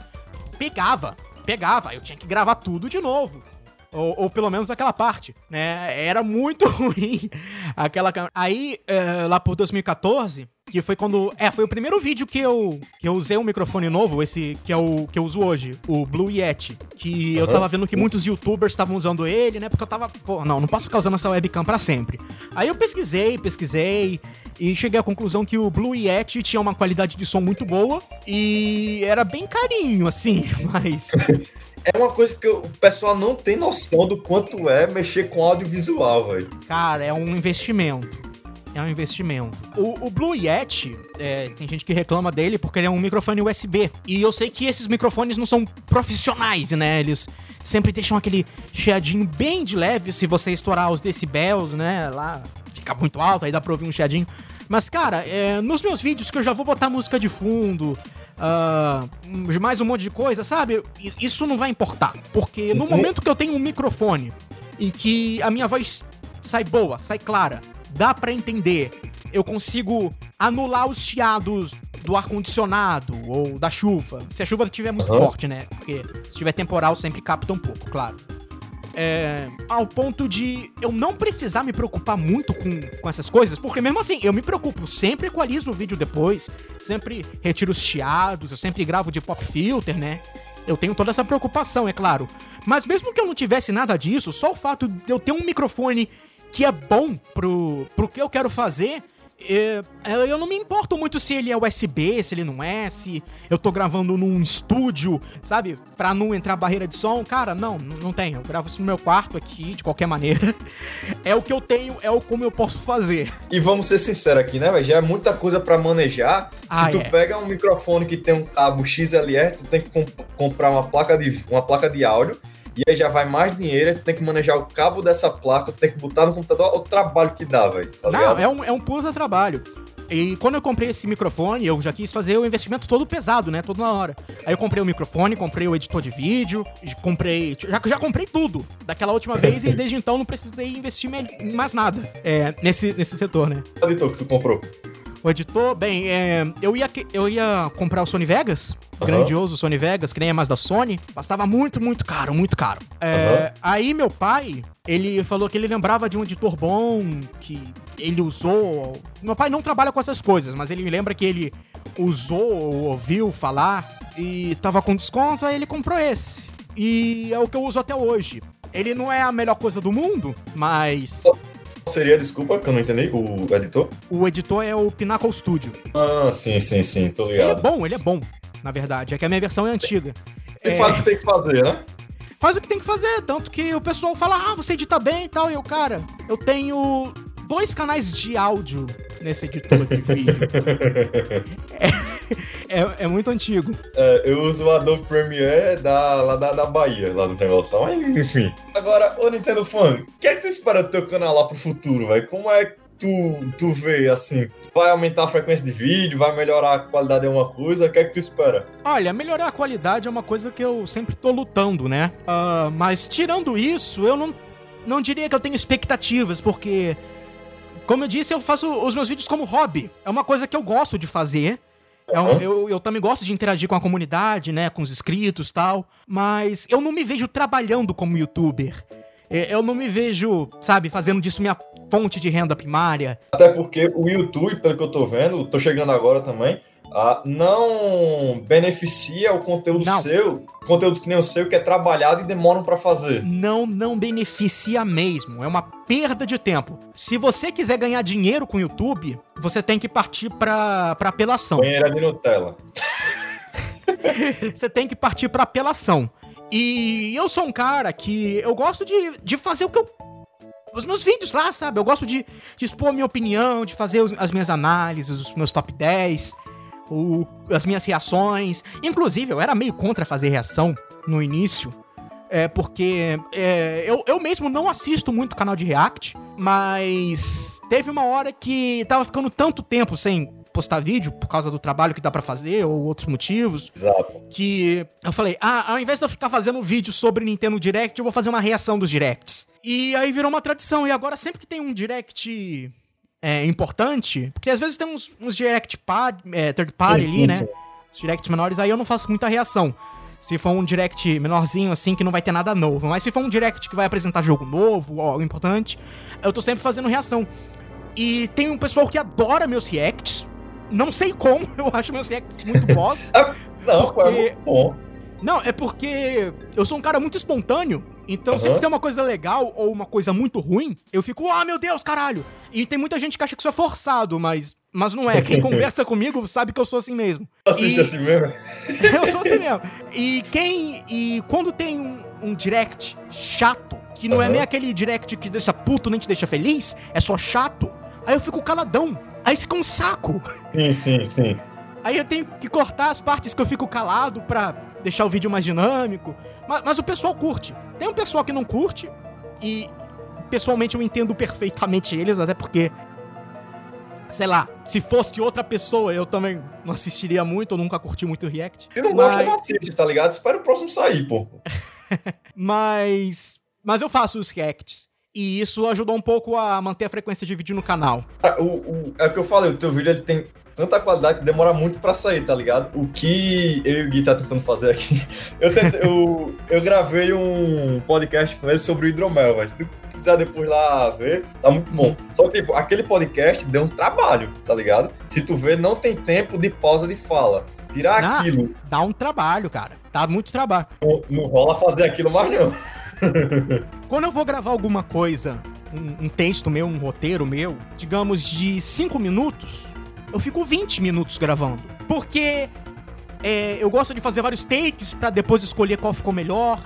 pegava, pegava. Eu tinha que gravar tudo de novo. Ou, ou pelo menos aquela parte, né? Era muito [LAUGHS] ruim aquela câmera. Aí, eh, lá por 2014, que foi quando. É, foi o primeiro vídeo que eu, que eu usei um microfone novo, esse que é o que eu uso hoje, o Blue Yeti. Que eu Aham. tava vendo que muitos youtubers estavam usando ele, né? Porque eu tava. Pô, não, não posso ficar usando essa webcam pra sempre. Aí eu pesquisei, pesquisei. E cheguei à conclusão que o Blue Yeti tinha uma qualidade de som muito boa. E era bem carinho, assim, [LAUGHS] mas. [LAUGHS] É uma coisa que o pessoal não tem noção do quanto é mexer com audiovisual, velho. Cara, é um investimento. É um investimento. O, o Blue Yeti, é, tem gente que reclama dele porque ele é um microfone USB. E eu sei que esses microfones não são profissionais, né? Eles sempre deixam aquele chiadinho bem de leve se você estourar os decibéis, né? Lá fica muito alto, aí dá pra ouvir um chiadinho. Mas, cara, é, nos meus vídeos que eu já vou botar música de fundo, ah, mais um monte de coisa, sabe? Isso não vai importar. Porque no Uhum. momento que eu tenho um microfone em que a minha voz sai boa, sai clara, dá pra entender, eu consigo anular os chiados do ar-condicionado ou da chuva. Se a chuva estiver muito Aham. forte, né? Porque se tiver temporal sempre capta um pouco, claro. É, ao ponto de eu não precisar me preocupar muito com, com essas coisas, porque mesmo assim, eu me preocupo, sempre equalizo o vídeo depois, sempre retiro os chiados, eu sempre gravo de pop filter, né? Eu tenho toda essa preocupação, é claro. Mas mesmo que eu não tivesse nada disso, só o fato de eu ter um microfone que é bom pro, pro que eu quero fazer, é, é, eu não me importo muito se ele é USB, se ele não é, se eu tô gravando num estúdio, sabe? Pra não entrar barreira de som. Cara, não, não tem. Eu gravo isso no meu quarto aqui, de qualquer maneira. [LAUGHS] É o que eu tenho, é o como eu posso fazer. E vamos ser sinceros aqui, né, velho? Já é muita coisa pra manejar. Ah, Se tu é. pega um microfone que tem um cabo XLR, tu tem que comp- comprar uma placa, de, uma placa de áudio. E aí já vai mais dinheiro, tu tem que manejar o cabo dessa placa, tu tem que botar no computador. Olha o trabalho que dá, velho. Tá Não, ligado? é um, é um puta trabalho. E quando eu comprei esse microfone, eu já quis fazer o investimento todo pesado, né? Todo na hora. Aí eu comprei o microfone, comprei o editor de vídeo, comprei. Já, já comprei tudo daquela última [LAUGHS] vez e desde então não precisei investir em mais nada é, nesse, nesse setor, né? O editor que tu comprou. O editor, bem, é, eu, ia, eu ia comprar o Sony Vegas, Aham. grandioso Sony Vegas, que nem é mais da Sony, mas tava muito, muito caro, muito caro. É, Aí meu pai, ele falou que ele lembrava de um editor bom, que ele usou. Meu pai não trabalha com essas coisas, mas ele me lembra que ele usou ou ouviu falar e tava com desconto, aí ele comprou esse. E é o que eu uso até hoje. Ele não é a melhor coisa do mundo, mas Qual seria, desculpa, que eu não entendi, o editor? o editor é o Pinnacle Studio. Ah, sim, sim, sim, tô Ele é ligado. bom, ele é bom, na verdade. É que a minha versão é antiga. Ele É, faz o que tem que fazer, né? faz o que tem que fazer, tanto que o pessoal fala, ah, você edita bem e tal. E eu, cara, eu tenho dois canais de áudio nesse editor de vídeo. [LAUGHS] É, é muito antigo. É, eu uso o Adobe Premiere da, lá da, da Bahia, lá do negócio mas enfim. Agora, ô Nintendo Fan, o que é que tu espera do teu canal lá pro futuro, velho? Como é que tu, tu vê, assim? Vai aumentar a frequência de vídeo, vai melhorar a qualidade de alguma coisa? O que é que tu espera? Olha, melhorar a qualidade é uma coisa que eu sempre tô lutando, né? Ah, mas tirando isso, eu não, não diria que eu tenho expectativas, porque, como eu disse, eu faço os meus vídeos como hobby. É uma coisa que eu gosto de fazer. É um- eu, eu também gosto de interagir com a comunidade, né? Com os inscritos e tal. Mas eu não me vejo trabalhando como youtuber. É, Eu não me vejo, sabe, fazendo disso minha fonte de renda primária. Até porque o YouTube, pelo que eu tô vendo, tô chegando agora também, ah, não beneficia o conteúdo Não. seu, conteúdos que nem o seu, que é trabalhado e demoram pra fazer. Não, não beneficia mesmo. É uma perda de tempo. Se você quiser ganhar dinheiro com o YouTube, você tem que partir pra, pra apelação. Banheira de Nutella. [LAUGHS] Você tem que partir pra apelação. E eu sou um cara que eu gosto de, de fazer o que eu. Os meus vídeos lá, sabe? Eu gosto de, de expor a minha opinião, de fazer as minhas análises, os meus top 10, o- as minhas reações. Inclusive, eu era meio contra fazer reação no início. É porque é, eu, eu mesmo não assisto muito canal de React, mas teve uma hora que tava ficando tanto tempo sem postar vídeo por causa do trabalho que dá pra fazer ou outros motivos Exato. que eu falei, ah, ao invés de eu ficar fazendo vídeo sobre Nintendo Direct, eu vou fazer uma reação dos directs. E aí virou uma tradição. E agora, sempre que tem um direct é, importante, porque às vezes tem uns, uns direct par, é, third party ali, né? Isso. Os directs menores, aí eu não faço muita reação. Se for um direct menorzinho, assim, que não vai ter nada novo. Mas se for um direct que vai apresentar jogo novo, ou algo importante, eu tô sempre fazendo reação. E tem um pessoal que adora meus reacts. Não sei como, [LAUGHS] eu acho meus reacts muito bosta. [LAUGHS] Não, pô, é Porque- muito bom. Não, é porque eu sou um cara muito espontâneo. Então, Aham. sempre tem uma coisa legal ou uma coisa muito ruim, eu fico, ah, meu Deus, caralho. E tem muita gente que acha que isso é forçado, mas, mas não é. Quem [LAUGHS] conversa comigo sabe que eu sou assim mesmo. Assiste E- assim mesmo. [LAUGHS] eu sou assim mesmo. E quem. E quando tem um, um direct chato, que não é Aham. nem aquele direct que deixa puto nem te deixa feliz, é só chato, aí eu fico caladão. Aí fica um saco. Sim, sim, sim. Aí eu tenho que cortar as partes que eu fico calado pra deixar o vídeo mais dinâmico. Mas, mas o pessoal curte. Tem um pessoal que não curte e pessoalmente eu entendo perfeitamente eles, até porque sei lá, se fosse outra pessoa, eu também não assistiria muito, eu nunca curti muito o React. Se não Mas- gosta, não assiste, tá ligado? Espera o próximo sair, pô. [LAUGHS] Mas mas eu faço os reacts e isso ajudou um pouco a manter a frequência de vídeo no canal. Cara, O, o- é o que eu falei, o teu vídeo ele tem tanta qualidade que demora muito pra sair, tá ligado? O que eu e o Gui tá tentando fazer aqui. [LAUGHS] Eu, tente- eu, eu gravei um podcast com ele sobre o hidromel, mas se tu quiser depois lá ver, tá muito bom. Só que, tipo, aquele podcast deu um trabalho, tá ligado? Se tu ver, não tem tempo de pausa de fala. Tirar Ah. aquilo, Dá um trabalho, cara. Dá muito trabalho. não, não rola fazer aquilo mais não. [LAUGHS] Quando eu vou gravar alguma coisa, um, um texto meu, um roteiro meu, digamos de 5 minutos, eu fico 20 minutos gravando. Porque é, eu gosto de fazer vários takes pra depois escolher qual ficou melhor.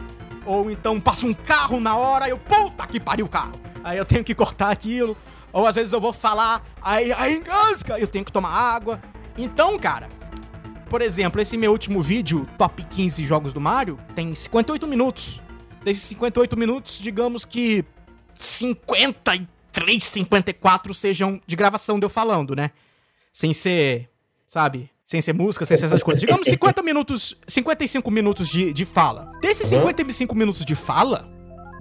Ou então passa um carro na hora e eu, puta que pariu o carro. Aí eu tenho que cortar aquilo. Ou às vezes eu vou falar, aí, aí engasga, eu tenho que tomar água. Então, cara, por exemplo, esse meu último vídeo, Top 15 Jogos do Mario, tem 58 minutos. Desses 58 minutos, digamos que 53, 54 sejam de gravação de eu falando, né? Sem ser, sabe? Sem ser música, sem ser essas coisas. Digamos [LAUGHS] 50 minutos, 55 minutos de, de fala. Desses Uhum. 55 minutos de fala,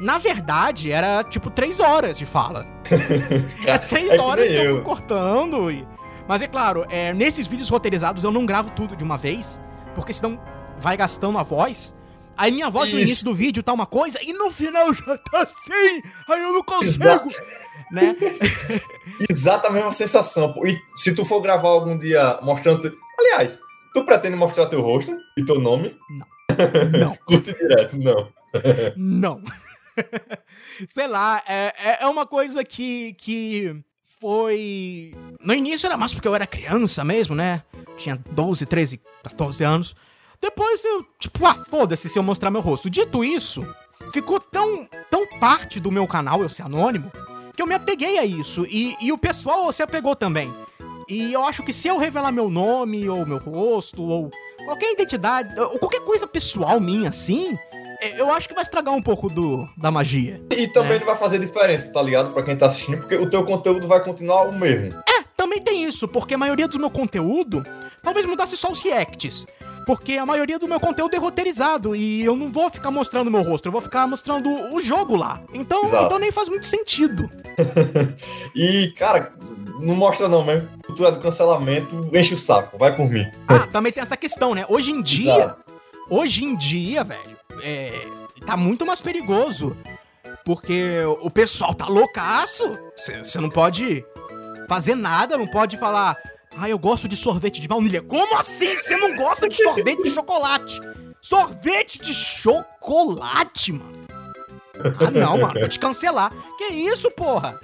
na verdade, era tipo 3 horas de fala. [LAUGHS] É 3 É horas que eu fui cortando. E... Mas é claro, é, nesses vídeos roteirizados eu não gravo tudo de uma vez, porque senão vai gastando a voz. Aí minha voz no Isso. início do vídeo tá uma coisa e no final já tá assim. Aí eu não consigo. Exato. Né? [LAUGHS] Exata a mesma sensação. pô. E se tu for gravar algum dia mostrando. Aliás, tu pretende mostrar teu rosto e teu nome? Não, [LAUGHS] Curte direto, não. [LAUGHS] não. Sei lá, é, é- é uma coisa que, que foi. No início era mais porque eu era criança mesmo, né? Tinha 12, 13, 14 anos. Depois eu, tipo, ah, foda-se se eu mostrar meu rosto. Dito isso, ficou tão, tão parte do meu canal eu ser anônimo que eu me apeguei a isso. E, e o pessoal se apegou também. E eu acho que se eu revelar meu nome, ou meu rosto, ou qualquer identidade, ou qualquer coisa pessoal minha assim, é, eu acho que vai estragar um pouco do, da magia. E também É. não vai fazer diferença, tá ligado? Pra quem tá assistindo, porque o teu conteúdo vai continuar o mesmo. É, também tem isso, porque a maioria do meu conteúdo talvez mudasse só os reacts. Porque a maioria do meu conteúdo é roteirizado e eu não vou ficar mostrando meu rosto, eu vou ficar mostrando o jogo lá. Então, Exato. então nem faz muito sentido. [LAUGHS] E, cara, não mostra não mesmo. Cultura do cancelamento enche o saco, vai por mim. Ah, também tem essa questão, né? Hoje em dia, Exato. hoje em dia, velho, é, tá muito mais perigoso. Porque o pessoal tá loucaço. Você não pode fazer nada, não pode falar. Ah, eu gosto de sorvete de baunilha. Como assim você não gosta de sorvete de chocolate? Sorvete de chocolate, mano. Ah, não, mano, vou te cancelar. Que isso, porra?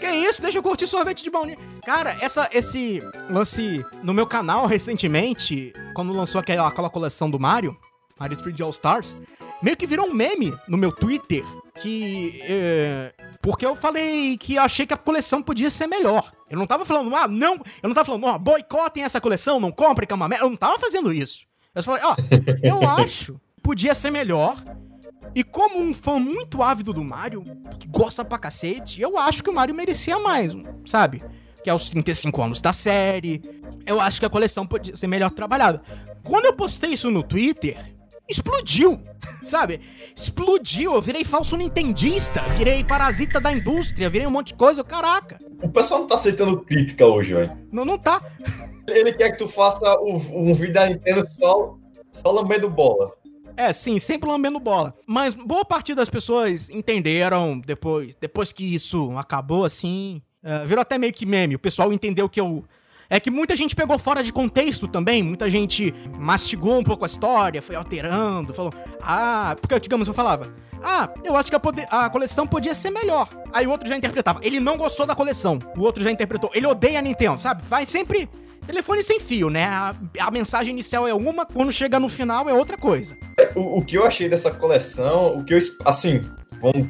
Que isso? Deixa eu curtir sorvete de baunilha. Cara, essa, esse lance no meu canal recentemente, quando lançou aquela, aquela coleção do Mario, Mario 3D All Stars, meio que virou um meme no meu Twitter. Que. É, porque eu falei que achei que a coleção podia ser melhor. Eu não tava falando, ah, não. Eu não tava falando, ó, oh, boicotem essa coleção, não comprem, que é uma merda. Eu não tava fazendo isso. Eu falei, ó, oh, [LAUGHS] eu acho podia ser melhor. E como um fã muito ávido do Mario, que gosta pra cacete, eu acho que o Mario merecia mais, sabe? Que é os 35 anos da série. Eu acho que a coleção podia ser melhor trabalhada. Quando eu postei isso no Twitter, explodiu, [LAUGHS] sabe? Explodiu. Eu virei falso nintendista, virei parasita da indústria, virei um monte de coisa. Caraca. O pessoal não tá aceitando crítica hoje, velho. Não, não tá. Ele quer que tu faça um vídeo da Nintendo só, só lambendo bola. É, sim, sempre lambendo bola. Mas boa parte das pessoas entenderam depois, depois que isso acabou, assim. Uh, virou até meio que meme. O pessoal entendeu que eu. É que muita gente pegou fora de contexto também, muita gente mastigou um pouco a história, foi alterando, falou, ah, porque, digamos, eu falava, ah, eu acho que a, a, coleção podia ser melhor. Aí o outro já interpretava, ele não gostou da coleção. O outro já interpretou, ele odeia a Nintendo, sabe? Vai sempre Telefone sem fio, né? A, a, mensagem inicial é uma, quando chega no final é outra coisa. O, o que eu achei dessa coleção, o que eu. Assim, vamos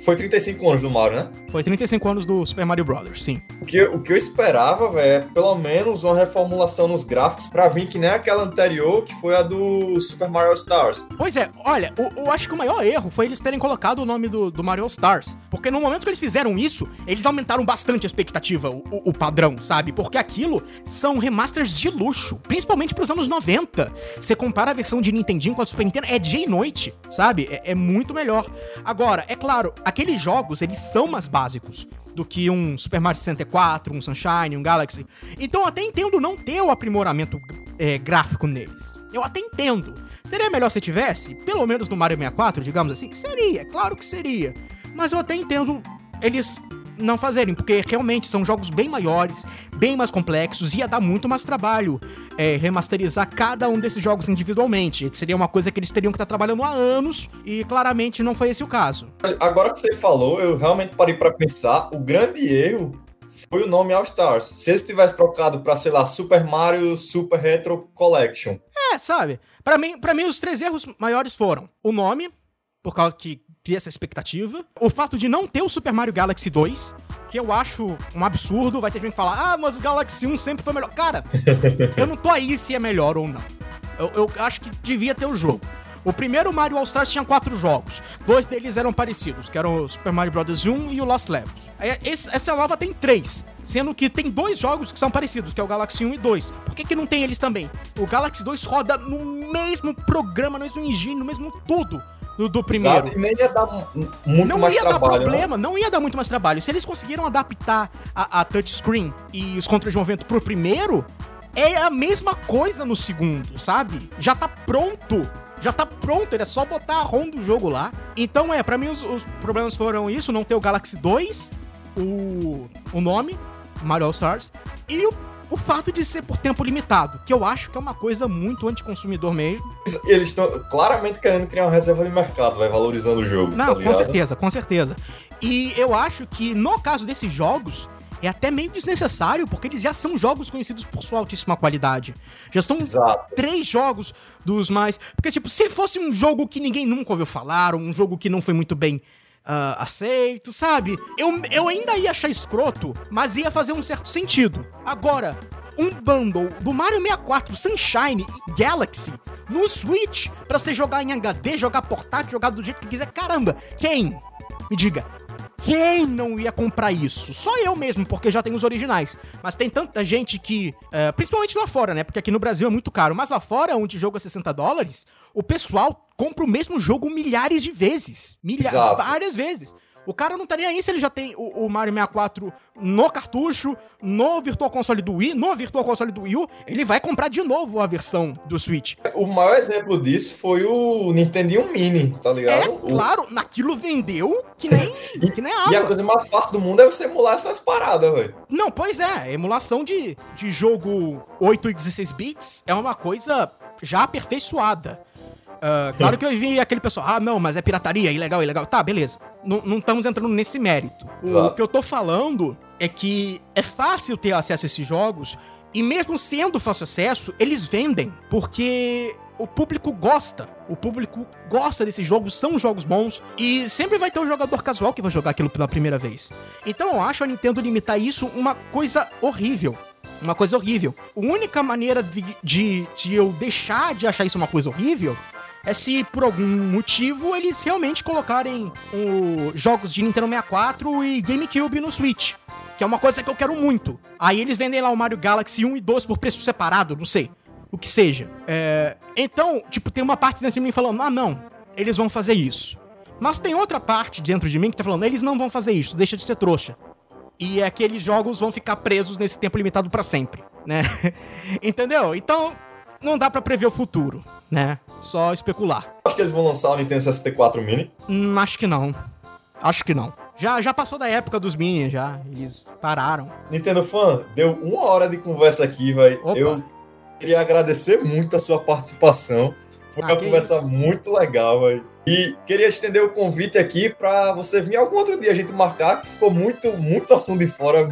foi 35 anos do Mario, né? Foi 35 anos do Super Mario Brothers, sim. O que, o que eu esperava, velho, é pelo menos uma reformulação nos gráficos pra vir que nem aquela anterior, que foi a do Super Mario Stars. Pois é, olha, eu, eu acho que o maior erro foi eles terem colocado o nome do, do Mario Stars. Porque no momento que eles fizeram isso, eles aumentaram bastante a expectativa, o, o, o padrão, sabe? Porque aquilo são remasters de luxo, principalmente pros anos 90. Você compara a versão de Nintendinho com a Super Nintendo, é dia e noite, sabe? É, é muito melhor. Agora, é claro claro, aqueles jogos, eles são mais básicos do que um Super Mario 64, um Sunshine, um Galaxy. Então eu até entendo não ter o aprimoramento é, gráfico neles. Eu até entendo. Seria melhor se tivesse, pelo menos no Mario 64, digamos assim? Seria, claro que seria. Mas eu até entendo eles não fazerem, porque realmente são jogos bem maiores, bem mais complexos, ia dar muito mais trabalho é, remasterizar cada um desses jogos individualmente. Seria uma coisa que eles teriam que estar trabalhando há anos, e claramente não foi esse o caso. Agora que você falou, eu realmente parei para pensar, o grande erro foi o nome All Stars. Se eles tivessem trocado para, sei lá, Super Mario Super Retro Collection. É, sabe? Para mim, para mim os três erros maiores foram o nome, por causa que cria essa expectativa. O fato de não ter o Super Mario Galaxy 2, que eu acho um absurdo. Vai ter gente que falar, ah, mas o Galaxy 1 sempre foi melhor. Cara, [LAUGHS] eu não tô aí se é melhor ou não. Eu, eu acho que devia ter o jogo. O primeiro Mario All Stars tinha quatro jogos. Dois deles eram parecidos, que eram o Super Mario Bros. 1 e o Lost Levels. Esse, essa nova tem três, sendo que tem dois jogos que são parecidos, que é o Galaxy 1 e 2. Por que, que não tem eles também? O Galaxy 2 roda no mesmo programa, no mesmo engine, no mesmo tudo do, do primeiro. Sabe? Nem ia dar muito não mais ia trabalho. Dar problema, não. não ia dar muito mais trabalho. Se eles conseguiram adaptar a, a touchscreen e os controles de movimento pro primeiro, é a mesma coisa no segundo, sabe? Já tá pronto. Já tá pronto, é só botar a ROM do jogo lá. Então é, para mim os, os, problemas foram isso, não ter o Galaxy 2, o, o nome, Mario All Stars, e o o fato de ser por tempo limitado, que eu acho que é uma coisa muito anticonsumidor mesmo. Eles estão claramente querendo criar uma reserva de mercado, vai valorizando o jogo. Não, tá com certeza, com certeza. E eu acho que no caso desses jogos, é até meio desnecessário, porque eles já são jogos conhecidos por sua altíssima qualidade. Já são Exato. três jogos dos mais. Porque, tipo, se fosse um jogo que ninguém nunca ouviu falar, ou um jogo que não foi muito bem uh, aceito, sabe? Eu, eu ainda ia achar escroto, mas ia fazer um certo sentido. Agora, um bundle do Mario 64 Sunshine e Galaxy no Switch para você jogar em HD, jogar portátil, jogar do jeito que quiser. Caramba, quem? Me diga, quem não ia comprar isso? Só eu mesmo, porque já tem os originais. Mas tem tanta gente que, uh, principalmente lá fora, né? Porque aqui no Brasil é muito caro. Mas lá fora, onde o jogo é 60 dólares, o pessoal compra o mesmo jogo milhares de vezes. Milhares, várias vezes. O cara não tá nem aí se ele já tem o, o Mario 64 no cartucho, no Virtual Console do Wii, no Virtual Console do Wii U, ele vai comprar de novo a versão do Switch. O maior exemplo disso foi o Nintendo Mini, tá ligado? É, o... claro, naquilo vendeu que nem, [LAUGHS] que nem água. E a coisa mais fácil do mundo é você emular essas paradas, velho. Não, pois é, emulação de, de jogo 8 e 16 bits é uma coisa já aperfeiçoada. Uh, claro que eu vi aquele pessoal, ah, não, mas é pirataria, ilegal, ilegal. Tá, beleza. N não estamos entrando nesse mérito. O, o que eu tô falando é que é fácil ter acesso a esses jogos, e mesmo sendo fácil acesso, eles vendem, porque o público gosta. O público gosta desses jogos, são jogos bons. E sempre vai ter um jogador casual que vai jogar aquilo pela primeira vez. Então eu acho a Nintendo limitar isso uma coisa horrível. Uma coisa horrível. A única maneira de, de, de eu deixar de achar isso uma coisa horrível é se por algum motivo eles realmente colocarem o, jogos de Nintendo 64 e GameCube no Switch. Que é uma coisa que eu quero muito. Aí eles vendem lá o Mario Galaxy 1 e 2 por preço separado, não sei. O que seja. É, então, tipo, tem uma parte dentro de mim falando, ah, não, eles vão fazer isso. Mas tem outra parte dentro de mim que tá falando, eles não vão fazer isso, deixa de ser trouxa. E aqueles jogos vão ficar presos nesse tempo limitado para sempre, né? [LAUGHS] Entendeu? Então, não dá para prever o futuro, né? Só especular. Acho que eles vão lançar o Nintendo 64 Mini. Hum, acho que não. Acho que não. Já, já passou da época dos Mini, já. Eles pararam. Nintendo Fan, deu uma hora de conversa aqui, velho. Eu queria agradecer muito a sua participação. Foi ah, uma conversa isso? muito legal, velho. E queria estender o convite aqui para você vir algum outro dia a gente marcar, que ficou muito, muito assunto de fora.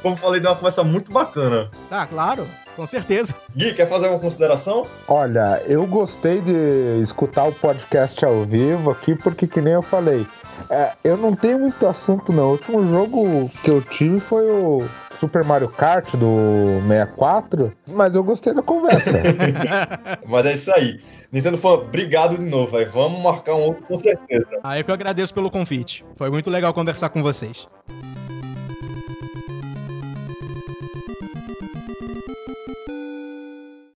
Como falei, deu uma conversa muito bacana. Tá, claro. Com certeza. Gui, quer fazer uma consideração? Olha, eu gostei de escutar o podcast ao vivo aqui, porque que nem eu falei, é, eu não tenho muito assunto não. O último jogo que eu tive foi o Super Mario Kart do 64, mas eu gostei da conversa. [LAUGHS] mas é isso aí. Nintendo Fan, obrigado de novo, véio. vamos marcar um outro com certeza. Ah, eu que agradeço pelo convite. Foi muito legal conversar com vocês.